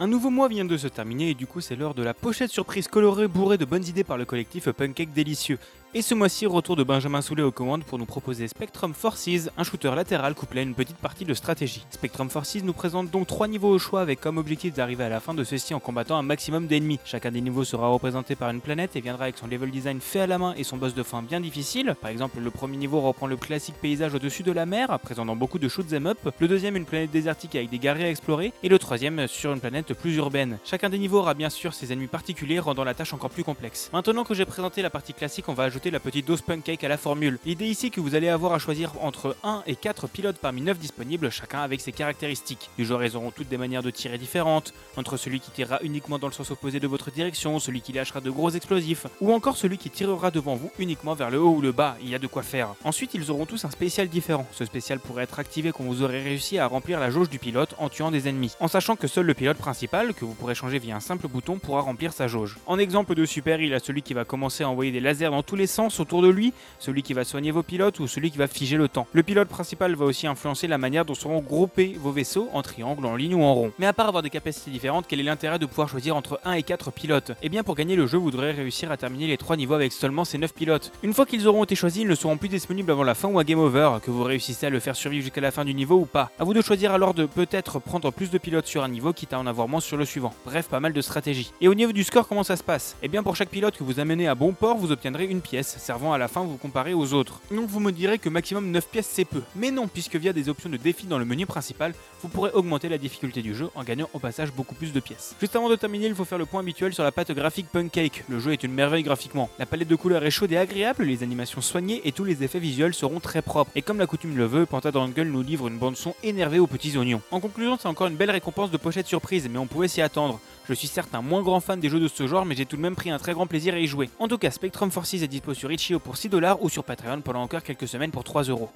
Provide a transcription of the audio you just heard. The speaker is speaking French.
Un nouveau mois vient de se terminer et du coup c'est l'heure de la pochette surprise colorée bourrée de bonnes idées par le collectif Pancake Délicieux. Et ce mois-ci, retour de Benjamin Soulet aux commandes pour nous proposer Spectrum Forces, un shooter latéral couplé à une petite partie de stratégie. Spectrum Forces nous présente donc trois niveaux au choix avec comme objectif d'arriver à la fin de ceci en combattant un maximum d'ennemis. Chacun des niveaux sera représenté par une planète et viendra avec son level design fait à la main et son boss de fin bien difficile. Par exemple, le premier niveau reprend le classique paysage au-dessus de la mer, présent dans beaucoup de shoot them up. Le deuxième, une planète désertique avec des guerriers à explorer. Et le troisième, sur une planète plus urbaine. Chacun des niveaux aura bien sûr ses ennemis particuliers, rendant la tâche encore plus complexe. Maintenant que j'ai présenté la partie classique, on va ajouter la petite dose pancake à la formule. L'idée ici que vous allez avoir à choisir entre 1 et 4 pilotes parmi 9 disponibles, chacun avec ses caractéristiques. Les joueurs ils auront toutes des manières de tirer différentes, entre celui qui tirera uniquement dans le sens opposé de votre direction, celui qui lâchera de gros explosifs, ou encore celui qui tirera devant vous uniquement vers le haut ou le bas, il y a de quoi faire. Ensuite ils auront tous un spécial différent. Ce spécial pourrait être activé quand vous aurez réussi à remplir la jauge du pilote en tuant des ennemis, en sachant que seul le pilote principal, que vous pourrez changer via un simple bouton, pourra remplir sa jauge. En exemple de super, il a celui qui va commencer à envoyer des lasers dans tous les autour de lui, celui qui va soigner vos pilotes ou celui qui va figer le temps. Le pilote principal va aussi influencer la manière dont seront groupés vos vaisseaux en triangle, en ligne ou en rond. Mais à part avoir des capacités différentes, quel est l'intérêt de pouvoir choisir entre 1 et 4 pilotes? Eh bien pour gagner le jeu, vous devrez réussir à terminer les 3 niveaux avec seulement ces 9 pilotes. Une fois qu'ils auront été choisis, ils ne seront plus disponibles avant la fin ou à game over, que vous réussissez à le faire survivre jusqu'à la fin du niveau ou pas. A vous de choisir alors de peut-être prendre plus de pilotes sur un niveau quitte à en avoir moins sur le suivant. Bref, pas mal de stratégie. Et au niveau du score, comment ça se passe? Eh bien pour chaque pilote que vous amenez à bon port, vous obtiendrez une pièce, servant à la fin vous comparer aux autres. Donc vous me direz que maximum 9 pièces c'est peu. Mais non, puisque via des options de défi dans le menu principal, vous pourrez augmenter la difficulté du jeu en gagnant au passage beaucoup plus de pièces. Juste avant de terminer, il faut faire le point habituel sur la patte graphique Pancake. Le jeu est une merveille graphiquement. La palette de couleurs est chaude et agréable, les animations soignées et tous les effets visuels seront très propres. Et comme la coutume le veut, Pentadangle nous livre une bande son énervée aux petits oignons. En conclusion, c'est encore une belle récompense de pochette surprise, mais on pouvait s'y attendre. Je suis certes un moins grand fan des jeux de ce genre, mais j'ai tout de même pris un très grand plaisir à y jouer. En tout cas, Spectrum Forces est dispo sur Itch.io pour 6$ ou sur Patreon pendant encore quelques semaines pour 3€.